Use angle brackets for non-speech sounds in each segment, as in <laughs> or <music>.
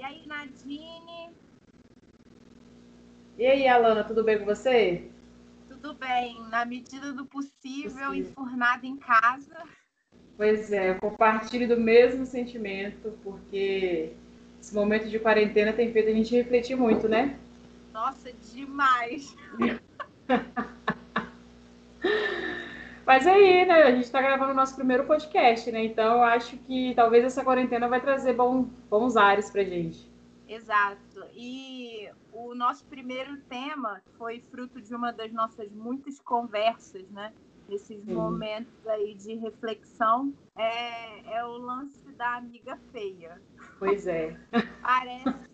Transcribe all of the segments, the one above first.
E aí, Nadine? E aí, Alana, tudo bem com você? Tudo bem, na medida do possível, possível. enfurnada em casa. Pois é, eu compartilho do mesmo sentimento, porque esse momento de quarentena tem feito a gente refletir muito, né? Nossa, demais! <laughs> Mas aí, né, a gente está gravando o nosso primeiro podcast, né? Então eu acho que talvez essa quarentena vai trazer bom, bons ares pra gente. Exato. E o nosso primeiro tema foi fruto de uma das nossas muitas conversas, né? Nesses Sim. momentos aí de reflexão, é, é o lance da amiga feia. Pois é. <laughs> Parece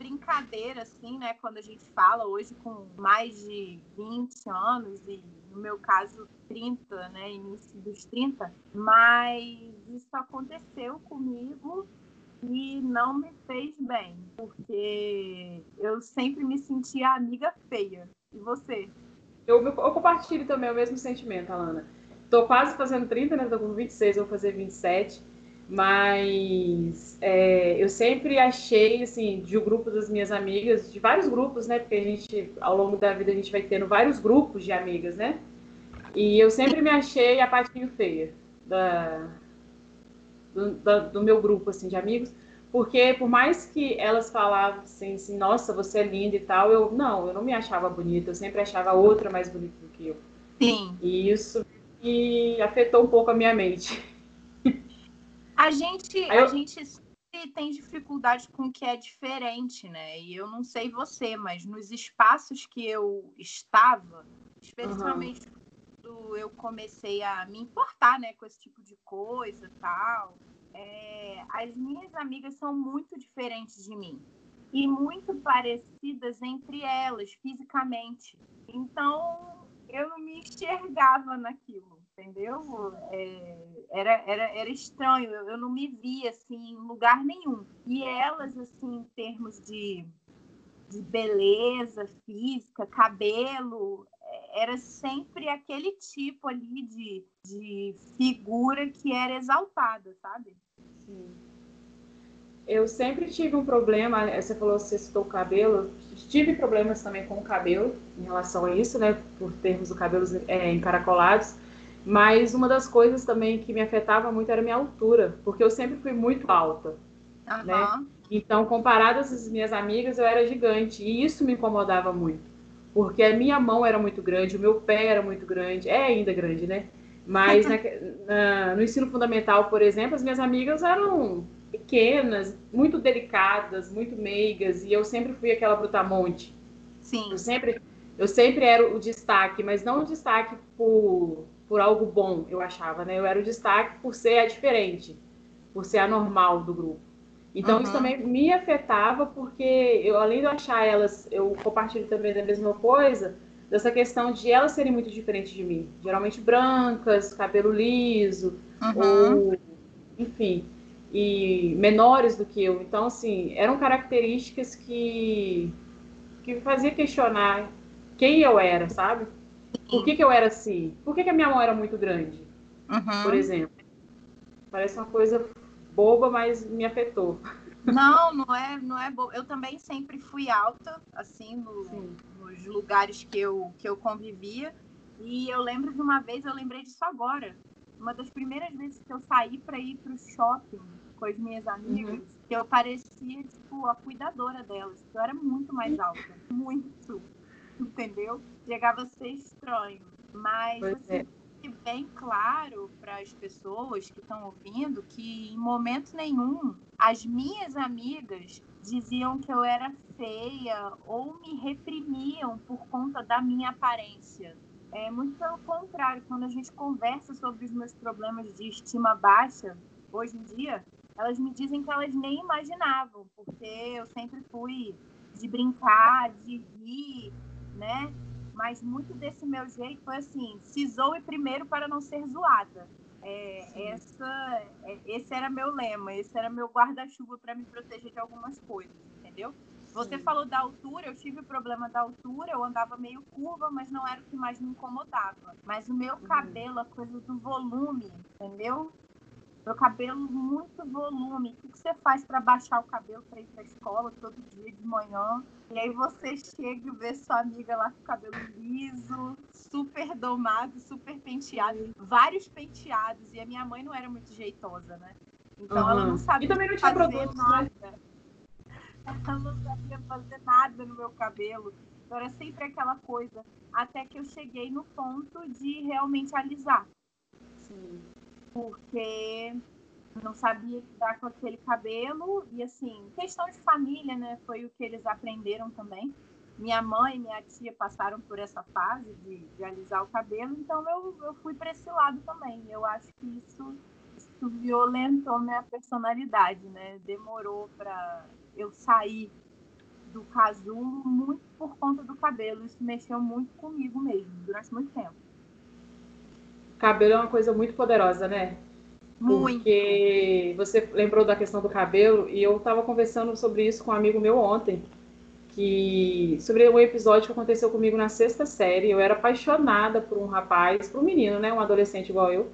brincadeira, assim, né? Quando a gente fala hoje com mais de 20 anos, e no meu caso, 30, né? Início dos 30. Mas isso aconteceu comigo e não me fez bem, porque eu sempre me sentia amiga feia. E você? Eu, eu compartilho também o mesmo sentimento, Alana. Tô quase fazendo 30, né? Tô com 26, vou fazer 27. Mas é, eu sempre achei, assim, de um grupo das minhas amigas, de vários grupos, né? Porque a gente, ao longo da vida, a gente vai tendo vários grupos de amigas, né? E eu sempre me achei a patinho feia da, do, do, do, meu grupo assim de amigos, porque por mais que elas falassem assim, nossa, você é linda e tal, eu não, eu não me achava bonita, eu sempre achava outra mais bonita do que eu. Sim. E isso me afetou um pouco a minha mente. A gente, eu... a gente tem dificuldade com o que é diferente, né? E eu não sei você, mas nos espaços que eu estava, especialmente uhum quando eu comecei a me importar, né, com esse tipo de coisa tal, é, as minhas amigas são muito diferentes de mim e muito parecidas entre elas fisicamente. Então eu não me enxergava naquilo, entendeu? É, era, era, era estranho, eu, eu não me via assim em lugar nenhum. E elas, assim, em termos de, de beleza física, cabelo, era sempre aquele tipo ali de, de figura que era exaltada, sabe? Sim. Eu sempre tive um problema, você falou, você citou o cabelo, tive problemas também com o cabelo em relação a isso, né, por termos os cabelos é, encaracolados, mas uma das coisas também que me afetava muito era a minha altura, porque eu sempre fui muito alta, uhum. né? Então, comparado às minhas amigas, eu era gigante, e isso me incomodava muito porque a minha mão era muito grande, o meu pé era muito grande, é ainda grande, né? Mas na, <laughs> na, no ensino fundamental, por exemplo, as minhas amigas eram pequenas, muito delicadas, muito meigas, e eu sempre fui aquela brutamonte. Sim. Eu sempre, eu sempre era o destaque, mas não o destaque por, por algo bom, eu achava, né? Eu era o destaque por ser a diferente, por ser a normal do grupo. Então uhum. isso também me afetava porque eu além de eu achar elas, eu compartilho também da mesma coisa, dessa questão de elas serem muito diferentes de mim, geralmente brancas, cabelo liso, uhum. ou enfim, e menores do que eu. Então assim, eram características que que me fazia questionar quem eu era, sabe? Por que, que eu era assim? Por que, que a minha mão era muito grande? Uhum. Por exemplo. Parece uma coisa boba, mas me afetou. Não, não é, não é. Eu também sempre fui alta, assim, no, nos lugares que eu, que eu convivia. E eu lembro de uma vez, eu lembrei disso agora. Uma das primeiras vezes que eu saí para ir para o shopping com as minhas amigas, uhum. que eu parecia, tipo, a cuidadora delas. Eu era muito mais alta. Muito. Entendeu? Chegava a ser estranho. Mas, assim, é bem claro para as pessoas que estão ouvindo que em momento nenhum as minhas amigas diziam que eu era feia ou me reprimiam por conta da minha aparência. É muito pelo contrário, quando a gente conversa sobre os meus problemas de estima baixa hoje em dia, elas me dizem que elas nem imaginavam, porque eu sempre fui de brincar, de rir, né? mas muito desse meu jeito foi assim, se zoe primeiro para não ser zoada. É, essa, é, esse era meu lema, esse era meu guarda-chuva para me proteger de algumas coisas, entendeu? Você Sim. falou da altura, eu tive problema da altura, eu andava meio curva, mas não era o que mais me incomodava. Mas o meu uhum. cabelo, a coisa do volume, entendeu? Meu cabelo muito volume. O que você faz para baixar o cabelo para ir para escola todo dia de manhã? E aí você chega e vê sua amiga lá com o cabelo liso, super domado, super penteado, vários penteados. E a minha mãe não era muito jeitosa, né? Então uhum. ela não sabia e também não tinha fazer produtos, né? nada. Né? <laughs> Ela não sabia fazer nada no meu cabelo. Então era sempre aquela coisa. Até que eu cheguei no ponto de realmente alisar. Sim porque não sabia lidar com aquele cabelo. E assim questão de família né foi o que eles aprenderam também. Minha mãe e minha tia passaram por essa fase de, de alisar o cabelo então eu, eu fui para esse lado também. Eu acho que isso, isso violentou minha personalidade né? Demorou para eu sair do casulo muito por conta do cabelo. Isso mexeu muito comigo mesmo durante muito tempo cabelo é uma coisa muito poderosa, né? Muito. Porque você lembrou da questão do cabelo e eu estava conversando sobre isso com um amigo meu ontem, que sobre um episódio que aconteceu comigo na sexta série. Eu era apaixonada por um rapaz, por um menino, né, um adolescente igual eu.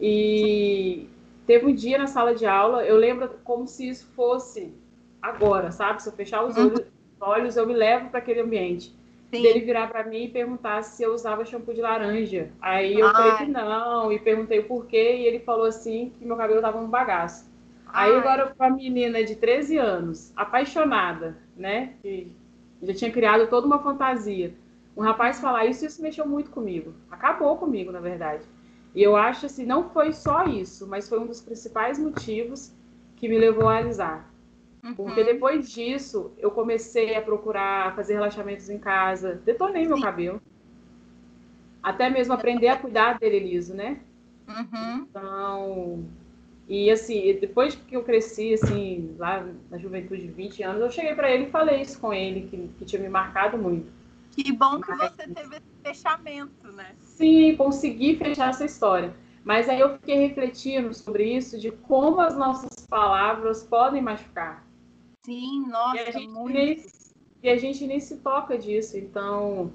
E teve um dia na sala de aula, eu lembro como se isso fosse agora, sabe? Se eu fechar os uhum. olhos, eu me levo para aquele ambiente. Sim. dele virar para mim e perguntar se eu usava shampoo de laranja. Aí eu Ai. falei que não, e perguntei o porquê, e ele falou assim que meu cabelo tava um bagaço. Ai. Aí agora com a menina de 13 anos, apaixonada, né? Que já tinha criado toda uma fantasia. Um rapaz falar isso, isso mexeu muito comigo. Acabou comigo, na verdade. E eu acho assim, não foi só isso, mas foi um dos principais motivos que me levou a alisar. Uhum. Porque depois disso, eu comecei a procurar fazer relaxamentos em casa, detonei meu cabelo. Até mesmo aprender a cuidar dele liso, né? Uhum. Então, e assim, depois que eu cresci, assim, lá na juventude de 20 anos, eu cheguei para ele e falei isso com ele, que, que tinha me marcado muito. Que bom que Mas, você teve esse fechamento, né? Sim, consegui fechar essa história. Mas aí eu fiquei refletindo sobre isso, de como as nossas palavras podem machucar. Sim, nossa, e a gente muito. Nem, e a gente nem se toca disso. Então,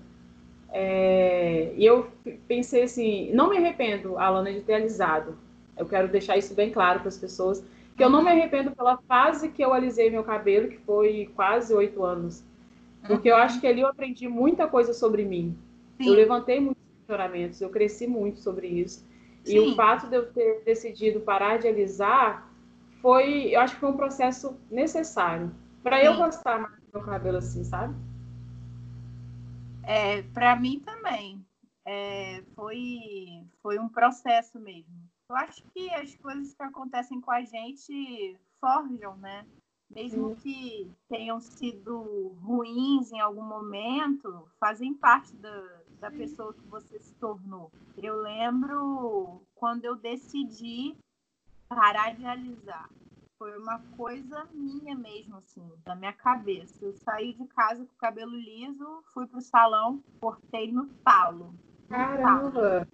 é, e eu pensei assim, não me arrependo, Alana, de ter alisado. Eu quero deixar isso bem claro para as pessoas, que eu não me arrependo pela fase que eu alisei meu cabelo, que foi quase oito anos. Porque eu uhum. acho que ali eu aprendi muita coisa sobre mim. Sim. Eu levantei muitos questionamentos, eu cresci muito sobre isso. Sim. E o fato de eu ter decidido parar de alisar foi, eu acho que foi um processo necessário para eu gostar mais do meu cabelo assim, sabe? É, para mim também. É, foi, foi um processo mesmo. Eu acho que as coisas que acontecem com a gente forjam, né? Mesmo que tenham sido ruins em algum momento, fazem parte da, da pessoa que você se tornou. Eu lembro quando eu decidi parar de alisar. Foi uma coisa minha mesmo, assim, da minha cabeça. Eu saí de casa com o cabelo liso, fui pro salão, cortei no talo. Caramba!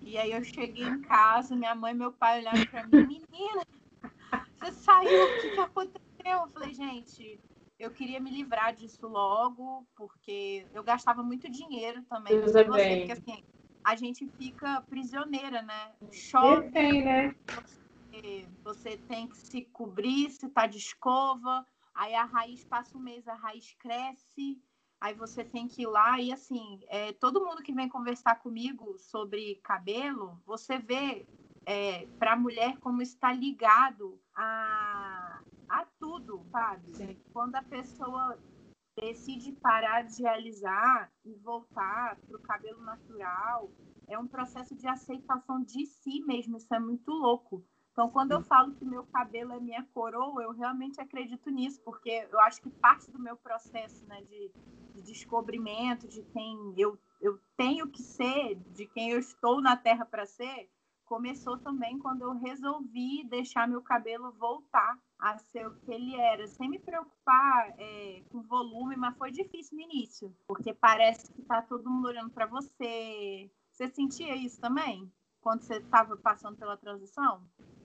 E aí eu cheguei em casa, minha mãe e meu pai olharam pra mim, menina, você saiu, o que, que aconteceu? Eu falei, gente, eu queria me livrar disso logo, porque eu gastava muito dinheiro também. Você, porque assim, a gente fica prisioneira, né? Chove, tem, né? Você tem que se cobrir se tá de escova, aí a raiz passa um mês, a raiz cresce, aí você tem que ir lá e assim, é, todo mundo que vem conversar comigo sobre cabelo, você vê é, para a mulher como está ligado a, a tudo, sabe? Sim. Quando a pessoa decide parar de realizar e voltar para o cabelo natural, é um processo de aceitação de si mesmo, isso é muito louco. Então, quando eu falo que meu cabelo é minha coroa, eu realmente acredito nisso, porque eu acho que parte do meu processo né, de, de descobrimento de quem eu, eu tenho que ser, de quem eu estou na Terra para ser, começou também quando eu resolvi deixar meu cabelo voltar a ser o que ele era, sem me preocupar é, com volume, mas foi difícil no início, porque parece que está todo mundo olhando para você. Você sentia isso também? Quando você estava passando pela transição?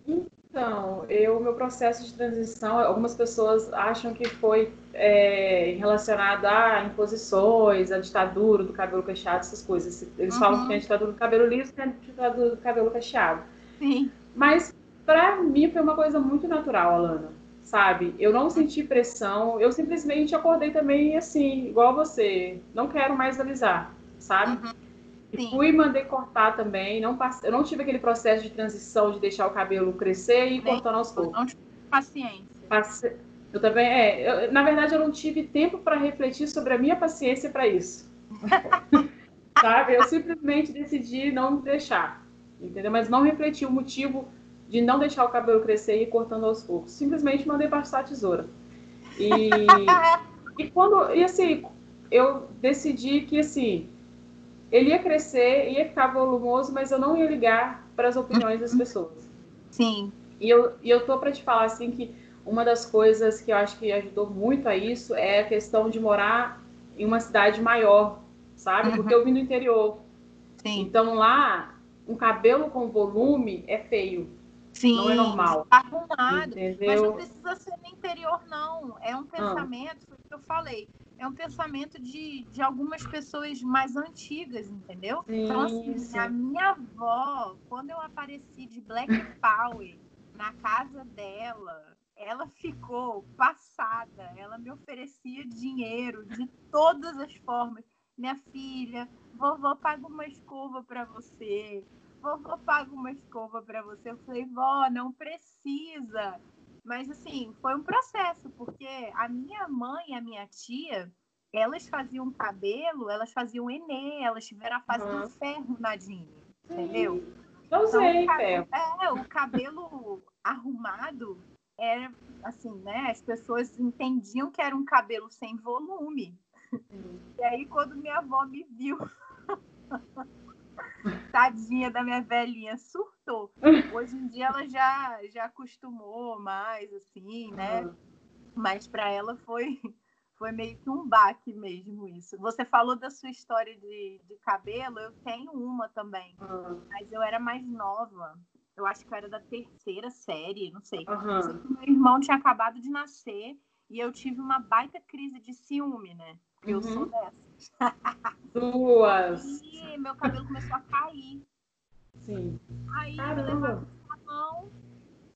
Então, eu, meu processo de transição, algumas pessoas acham que foi é, relacionado a imposições, a ditadura do cabelo cacheado, essas coisas. Eles uhum. falam que tem a ditadura do cabelo liso e tem a ditadura do cabelo cacheado. Sim. Mas Pra mim foi uma coisa muito natural, Alana. Sabe? Eu não senti pressão, eu simplesmente acordei também assim, igual você. Não quero mais alisar, sabe? Uhum. E fui e mandei cortar também. Não passe... Eu não tive aquele processo de transição de deixar o cabelo crescer e ir cortando aos poucos. Não tive paciência. Paci... Eu também, é. Eu, na verdade, eu não tive tempo para refletir sobre a minha paciência para isso. <laughs> Sabe? Eu simplesmente decidi não deixar. Entendeu? Mas não refleti o motivo de não deixar o cabelo crescer e ir cortando aos poucos. Simplesmente mandei passar a tesoura. E, <laughs> e quando. E assim, eu decidi que assim ele ia crescer, ia ficar volumoso, mas eu não ia ligar para as opiniões das pessoas. Sim. E eu, e eu tô para te falar assim que uma das coisas que eu acho que ajudou muito a isso é a questão de morar em uma cidade maior, sabe? Uhum. Porque eu vim do interior. Sim. Então lá, um cabelo com volume é feio. Sim, não é normal. Arrumado. Entendeu? Mas não precisa ser no interior, não. É um ah. pensamento, o que eu falei é um pensamento de, de algumas pessoas mais antigas, entendeu? Sim, então, assim, sim. a minha avó, quando eu apareci de Black Power na casa dela, ela ficou passada. Ela me oferecia dinheiro de todas as formas. Minha filha, vovó paga uma escova para você. Vovó paga uma escova para você. Eu falei, vó, não precisa. Mas, assim, foi um processo, porque a minha mãe e a minha tia, elas faziam cabelo, elas faziam enê, elas tiveram a fase uhum. do ferro Nadine, entendeu? Não então, sei, ferro. É, o cabelo arrumado era, assim, né? As pessoas entendiam que era um cabelo sem volume. Uhum. E aí, quando minha avó me viu... <laughs> Tadinha da minha velhinha, surtou. Hoje em dia ela já, já acostumou mais, assim, né? Uhum. Mas para ela foi, foi meio que um baque mesmo isso. Você falou da sua história de, de cabelo, eu tenho uma também. Uhum. Mas eu era mais nova. Eu acho que eu era da terceira série, não sei. Uhum. sei meu irmão tinha acabado de nascer e eu tive uma baita crise de ciúme, né? Eu sou uhum. dessas. Duas. E meu cabelo começou a cair. Sim. Aí Caramba. eu levava a mão,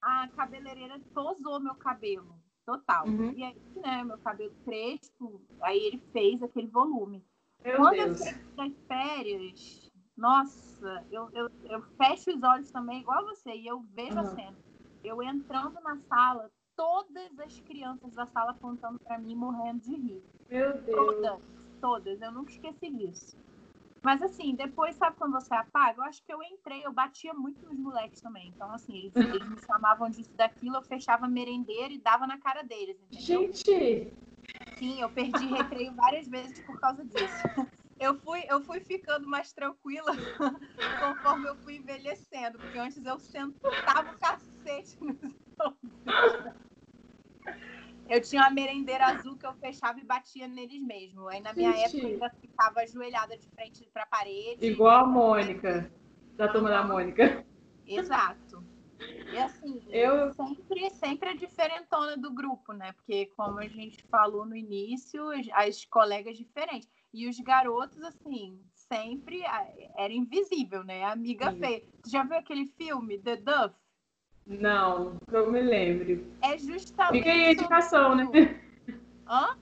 a cabeleireira tosou meu cabelo. Total. Uhum. E aí, né, meu cabelo crespo, aí ele fez aquele volume. Meu Quando Deus. eu saí das férias, nossa, eu, eu, eu fecho os olhos também, igual você, e eu vejo uhum. a cena. Eu entrando na sala, todas as crianças da sala apontando para mim, morrendo de rir. Meu Deus. Todas, todas. Eu nunca esqueci disso. Mas assim, depois, sabe quando você apaga? Eu acho que eu entrei, eu batia muito nos moleques também. Então, assim, eles, eles me chamavam disso daquilo, eu fechava merendeira e dava na cara deles, entendeu? Gente! Sim, eu perdi recreio várias vezes por causa disso. <laughs> Eu fui, eu fui ficando mais tranquila <laughs> conforme eu fui envelhecendo, porque antes eu sentava o cacete nos eu tinha uma merendeira azul que eu fechava e batia neles mesmo. Aí na minha Ixi. época eu ainda ficava ajoelhada de frente para a parede. Igual a Mônica, da turma da Mônica. Exato. E assim, eu sempre, sempre a diferentona do grupo, né? Porque, como a gente falou no início, as colegas diferentes. E os garotos, assim, sempre era invisível, né? Amiga Sim. feia. Tu já viu aquele filme, The Duff? Não, não me lembro. É justamente. Fica aí a indicação, né? Hã?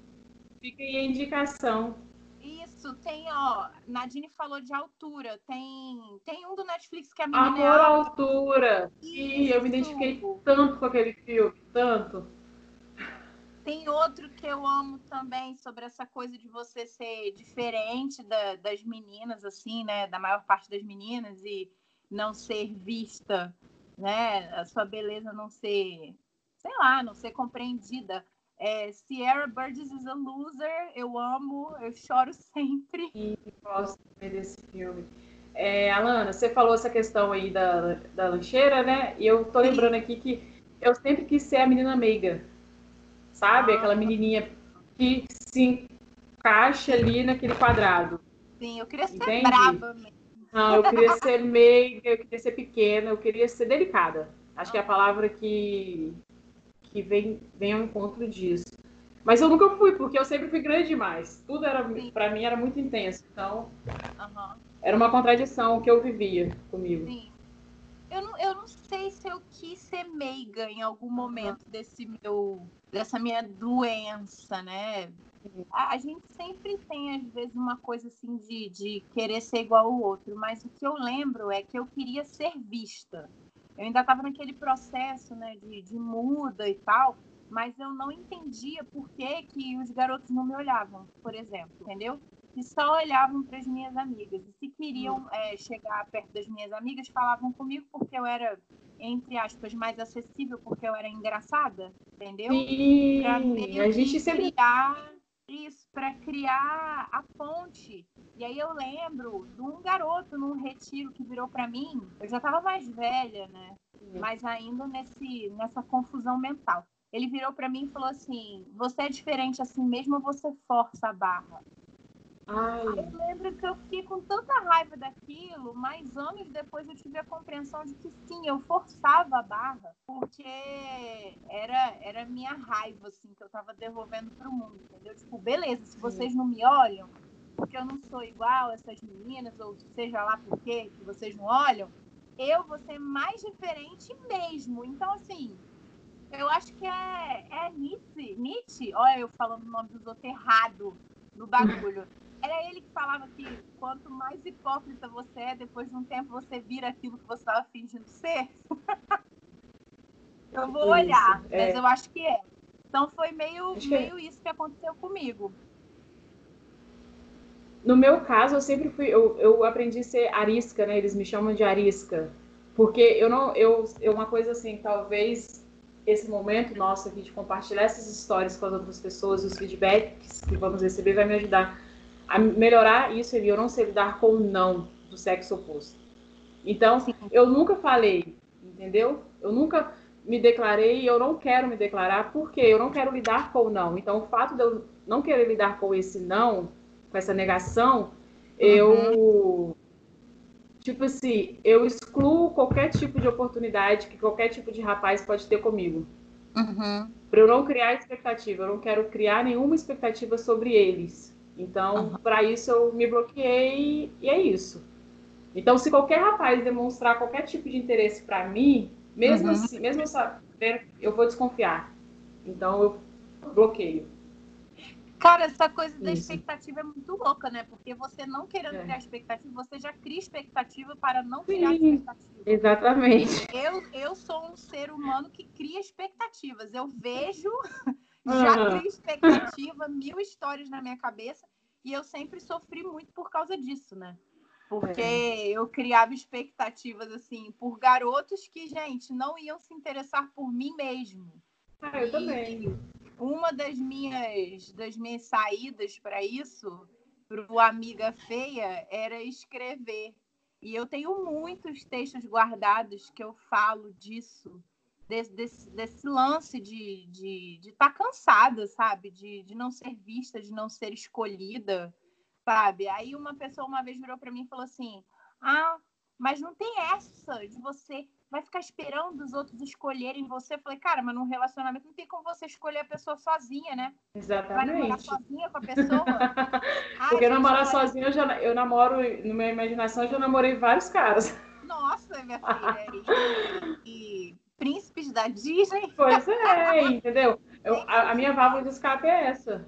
Fica aí a indicação. Isso, tem, ó. Nadine falou de altura. Tem, tem um do Netflix que é a menina. Amor à altura. Sim, eu me identifiquei tanto com aquele filme, tanto. Tem outro que eu amo também, sobre essa coisa de você ser diferente da, das meninas, assim, né? Da maior parte das meninas e não ser vista né? A sua beleza não ser, sei lá, não ser compreendida. É, Sierra Burgess is a loser, eu amo, eu choro sempre. E gosto desse filme. É, Alana, você falou essa questão aí da, da lancheira, né? E eu tô lembrando aqui que eu sempre quis ser a menina meiga, sabe? Ah. Aquela menininha que se encaixa ali naquele quadrado. Sim, eu queria ser Entende? brava mesmo. Não, eu queria ser meiga, eu queria ser pequena, eu queria ser delicada. Acho que é a palavra que, que vem, vem ao encontro disso. Mas eu nunca fui, porque eu sempre fui grande demais. Tudo era para mim era muito intenso. Então, uhum. era uma contradição que eu vivia comigo. Sim. Eu não, eu não sei se eu quis ser meiga em algum momento desse meu, dessa minha doença, né? A, a, gente sempre tem, às vezes, uma coisa assim de, de querer ser igual ao outro, mas o que eu lembro é que eu queria ser vista. Eu ainda estava naquele processo né, de, de muda e tal, mas eu não entendia por que, que os garotos não me olhavam, por exemplo, entendeu? E só olhavam para as minhas amigas. E se queriam é, chegar perto das minhas amigas, falavam comigo porque eu era, entre aspas, mais acessível, porque eu era engraçada, entendeu? Sim, a gente sempre... criar isso, para criar a ponte. E aí eu lembro de um garoto num retiro que virou para mim, eu já estava mais velha, né? Mas ainda nesse, nessa confusão mental. Ele virou para mim e falou assim: Você é diferente assim mesmo ou você força a barra? Ai. Eu lembro que eu fiquei com tanta raiva daquilo, mas anos depois eu tive a compreensão de que sim, eu forçava a barra, porque era era minha raiva assim que eu estava devolvendo para o mundo, entendeu? Tipo, beleza, se vocês não me olham, porque eu não sou igual a essas meninas ou seja lá por quê que vocês não olham, eu vou ser mais diferente mesmo. Então assim, eu acho que é, é Nietzsche, Nietzsche, olha eu falando o nome dos outros errado no bagulho. Era ele que falava que quanto mais hipócrita você é, depois de um tempo você vira aquilo que você estava fingindo ser. <laughs> eu vou olhar, isso, é. mas eu acho que é. Então foi meio, é. meio isso que aconteceu comigo. No meu caso, eu sempre fui, eu, eu aprendi a ser arisca, né? Eles me chamam de arisca. Porque eu não, eu, eu uma coisa assim, talvez esse momento nosso aqui de compartilhar essas histórias com as outras pessoas, os feedbacks que vamos receber, vai me ajudar a melhorar isso e eu não sei lidar com o não do sexo oposto. Então, Sim. eu nunca falei, entendeu? Eu nunca me declarei e eu não quero me declarar porque eu não quero lidar com o não. Então, o fato de eu não querer lidar com esse não, com essa negação, uhum. eu tipo assim, eu excluo qualquer tipo de oportunidade que qualquer tipo de rapaz pode ter comigo. Uhum. Para eu não criar expectativa, eu não quero criar nenhuma expectativa sobre eles. Então, uhum. para isso eu me bloqueei e é isso. Então, se qualquer rapaz demonstrar qualquer tipo de interesse para mim, mesmo uhum. assim, mesmo sabendo, eu vou desconfiar. Então, eu bloqueio. Cara, essa coisa da expectativa é muito louca, né? Porque você não querendo é. criar expectativa, você já cria expectativa para não criar Sim, expectativa. Exatamente. Eu, eu sou um ser humano que cria expectativas. Eu vejo, já uhum. crio expectativa, mil histórias na minha cabeça, e eu sempre sofri muito por causa disso, né? Porque é. eu criava expectativas, assim, por garotos que, gente, não iam se interessar por mim mesmo. Ah, eu e, também uma das minhas, das minhas saídas para isso, para o Amiga Feia, era escrever. E eu tenho muitos textos guardados que eu falo disso, desse, desse, desse lance de estar de, de tá cansada, sabe? De, de não ser vista, de não ser escolhida, sabe? Aí uma pessoa uma vez virou para mim e falou assim: Ah, mas não tem essa de você vai ficar esperando os outros escolherem você. Eu falei, cara, mas num relacionamento não tem como você escolher a pessoa sozinha, né? Exatamente. Vai namorar sozinha com a pessoa. <laughs> Porque namorar sozinha, eu, já, eu namoro, na minha imaginação, eu já namorei vários caras. Nossa, minha filha. E, e príncipes da Disney. Pois é, <laughs> entendeu? Eu, a, a minha válvula de escape é essa.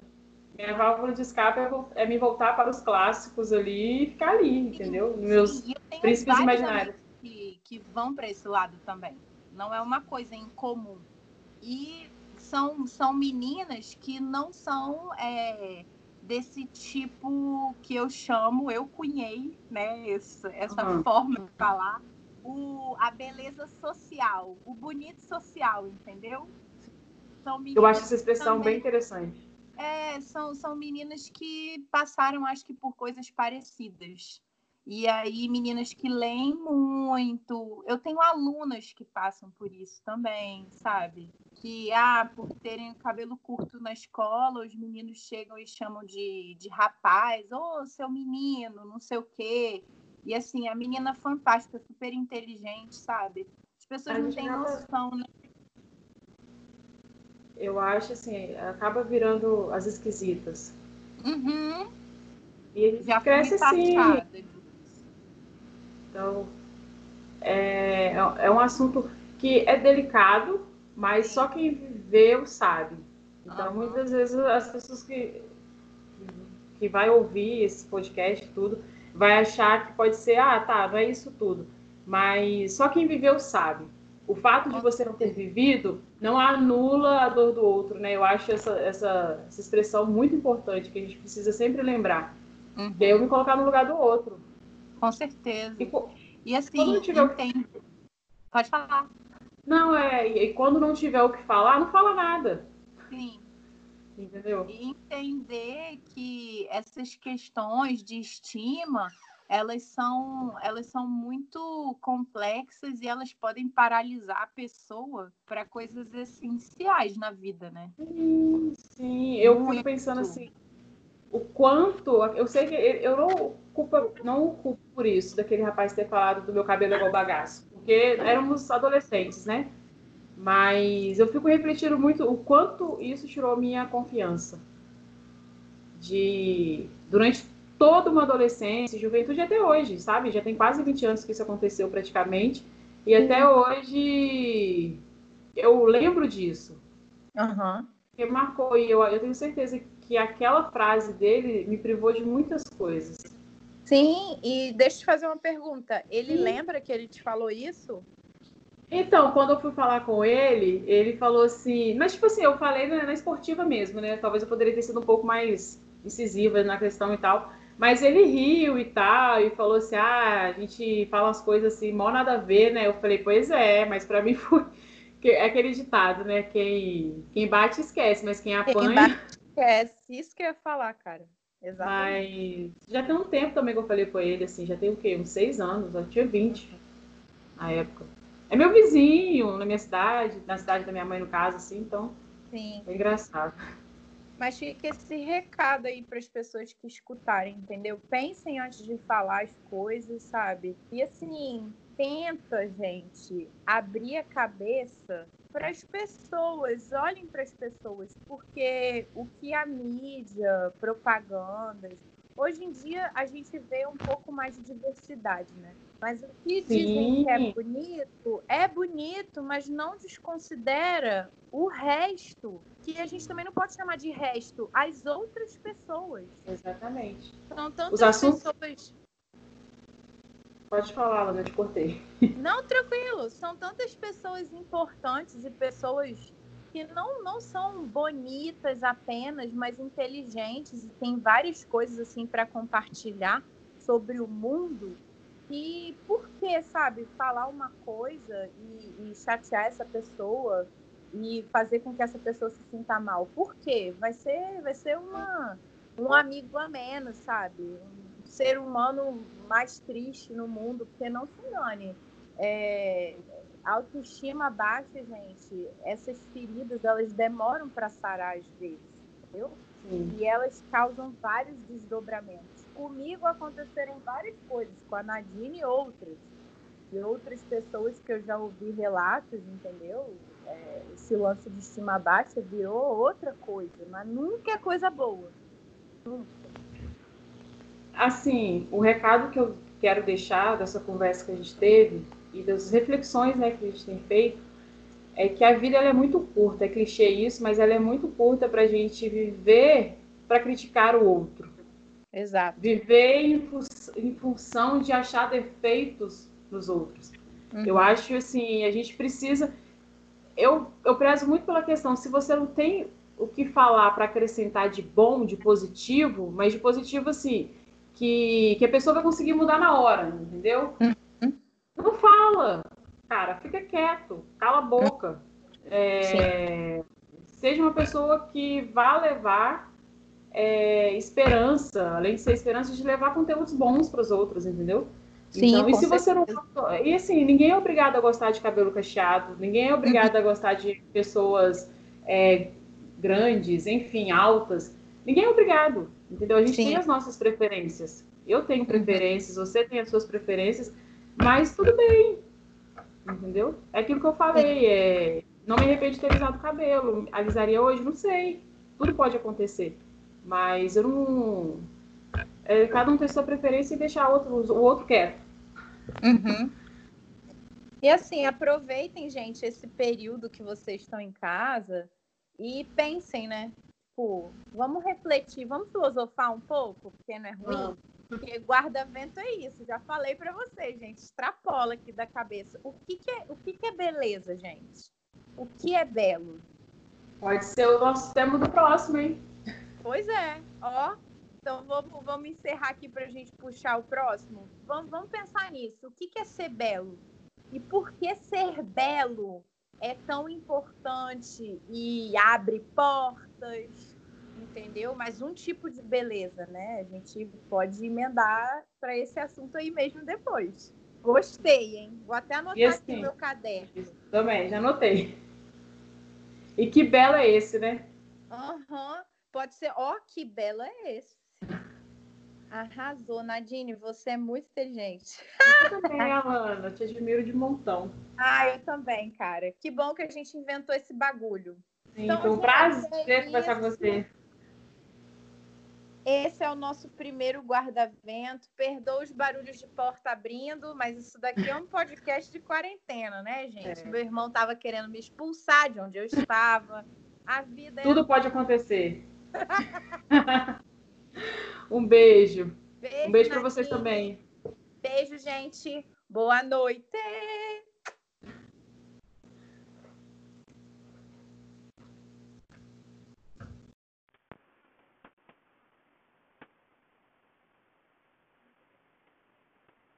Minha válvula de escape é, é, me voltar para os clássicos ali e ficar ali, entendeu? Meus príncipes imaginários que vão para esse lado também. Não é uma coisa incomum. E são, são meninas que não são é, desse tipo que eu chamo, eu cunhei, né? Essa, essa uhum. forma de falar, o, a beleza social, o bonito social, entendeu? São eu acho essa expressão também, bem interessante. É, são, são meninas que passaram, acho que, por coisas parecidas. E aí, meninas que leem muito. Eu tenho alunas que passam por isso também, sabe? Que, ah, por terem cabelo curto na escola, os meninos chegam e chamam de, de rapaz, ô, oh, seu menino, não sei o quê. E assim, a menina fantástica, super inteligente, sabe? As pessoas não têm noção, né? Eu acho assim, acaba virando as esquisitas. Uhum. E gente Já cresce assim. Então, é, é um assunto que é delicado, mas só quem viveu sabe. Então, uhum. muitas vezes as pessoas que, que vai ouvir esse podcast tudo, vai achar que pode ser, ah, tá, não é isso tudo. Mas só quem viveu sabe. O fato de você não ter vivido não anula a dor do outro, né? Eu acho essa, essa, essa expressão muito importante, que a gente precisa sempre lembrar. Uhum. Que é eu me colocar no lugar do outro. Com certeza. E, e assim, quando tiver entendo. Pode falar. Não, é, e quando não tiver o que falar, não fala nada. Sim. Entendeu? E entender que essas questões de estima, elas são, elas são muito complexas e elas podem paralisar a pessoa para coisas essenciais na vida, né? Sim, sim. eu muito. fico pensando assim, o quanto, eu sei que eu não culpa, não culpo por isso, daquele rapaz ter falado do meu cabelo igual bagaço, porque éramos adolescentes, né? Mas eu fico refletindo muito o quanto isso tirou minha confiança. De durante toda uma adolescência, juventude até hoje, sabe? Já tem quase 20 anos que isso aconteceu praticamente. E até hoje eu lembro disso. Uhum. Que marcou. E eu, eu tenho certeza que aquela frase dele me privou de muitas coisas. Sim, e deixa eu te fazer uma pergunta. Ele Sim. lembra que ele te falou isso? Então, quando eu fui falar com ele, ele falou assim. Mas, tipo assim, eu falei na, na, esportiva mesmo, né? Talvez eu poderia ter sido um pouco mais incisiva na questão e tal. Mas ele riu e tal, e falou assim: ah, a gente fala as coisas assim, mal nada a ver, né? Eu falei: pois é, mas para <laughs> mim foi. É aquele ditado, né? Quem, quem bate esquece, mas quem apanha. Quem bate esquece. Isso que eu ia falar, cara. Exatamente. Mas já tem um tempo também que eu falei com ele, assim, já tem o quê? Uns seis anos, eu tinha 20 na época. É meu vizinho na minha cidade, na cidade da minha mãe, no caso, assim, então. Sim. É engraçado. Mas fica esse recado aí para as pessoas que escutarem, entendeu? Pensem antes de falar as coisas, sabe? E assim, tenta, gente, abrir a cabeça para as pessoas, olhem para as pessoas, porque o que a mídia, propagandas, hoje em dia a gente vê um pouco mais de diversidade, né? Mas o que Sim. dizem que é bonito, é bonito, mas não desconsidera o resto, que a gente também não pode chamar de resto, as outras pessoas. Exatamente. São tantas Os assuntos... pessoas. Pode falar, Lana, te cortei. Não, tranquilo. São tantas pessoas importantes e pessoas que não, não são bonitas apenas, mas inteligentes e tem várias coisas assim para compartilhar sobre o mundo e por que, sabe, falar uma coisa e, e, chatear essa pessoa e fazer com que essa pessoa se sinta mal? Por quê? Vai ser, vai ser uma, um amigo a menos, sabe? Um ser humano mais triste no mundo, porque não se engane. É, autoestima baixa, gente, essas feridas, elas demoram para sarar às vezes, entendeu? Sim. E elas causam vários desdobramentos comigo aconteceram várias coisas, com a Nadine e outras. E outras pessoas que eu já ouvi relatos, entendeu? É, esse lance de estima baixa virou outra coisa, mas nunca é coisa boa. Nunca. Assim, o recado que eu quero deixar dessa conversa que a gente teve e das reflexões né, que a gente tem feito é que a vida é muito curta, é clichê isso, mas ela é muito curta para a gente viver para criticar o outro. Exato. Viver em, fu em função de achar defeitos nos outros. Uhum. Eu acho assim, a gente precisa. Eu, eu prezo muito pela questão, se você não tem o que falar para acrescentar de bom, de positivo, mas de positivo assim, que, que a pessoa vai conseguir mudar na hora, entendeu? Uhum. Não fala, cara, fica quieto, cala a boca. É, seja uma pessoa que vá levar é, esperança, além de ser esperança, de levar conteúdos bons para os outros, entendeu? Sim, então, e se você não. E assim, ninguém é obrigado a gostar de cabelo cacheado, ninguém é obrigado a gostar de pessoas é, grandes, enfim, altas. Ninguém é obrigado, entendeu? A gente Sim. tem as nossas preferências. Eu tenho uhum. preferências, você tem as suas preferências, mas tudo bem, entendeu? É aquilo que eu falei, é, não me arrependo de ter alisado o cabelo, alisaria hoje? Não sei, tudo pode acontecer. Mas eu não. É, cada um tem sua preferência e deixar outro, o outro quieto. Uhum. E assim, aproveitem, gente, esse período que vocês estão em casa e pensem, né? Tipo, vamos refletir, vamos filosofar um pouco, porque não é ruim. Porque guarda-vento é isso, já falei para vocês, gente. Extrapola aqui da cabeça. O que, que é, o que, que é beleza, gente? O que é belo? Pode ser o nosso tema do próximo, hein? Pois é, ó. Então vamos, vamos encerrar aqui para a gente puxar o próximo. Vamos, vamos pensar nisso. O que, que é ser belo? E por que ser belo é tão importante e abre portas, entendeu? Mas um tipo de beleza, né? A gente pode emendar para esse assunto aí mesmo depois. Gostei, hein? Vou até anotar assim, aqui no meu caderno. Também, já anotei. E que belo é esse, né? Aham. Uhum. Pode ser, ó, oh, que belo é esse. Arrasou, Nadine, você é muito inteligente. Eu também, Alana, te admiro de montão. Ah, eu também, cara. Que bom que a gente inventou esse bagulho. Sim, então, foi um prazer conversar com você. Esse é o nosso primeiro guarda-vento. Perdoa os barulhos de porta abrindo, mas isso daqui é um podcast de quarentena, né, gente? É. Meu irmão estava querendo me expulsar de onde eu estava. A vida Tudo é... pode acontecer. <laughs> Um beijo. beijo um beijo para vocês também. Beijo, gente. Boa noite.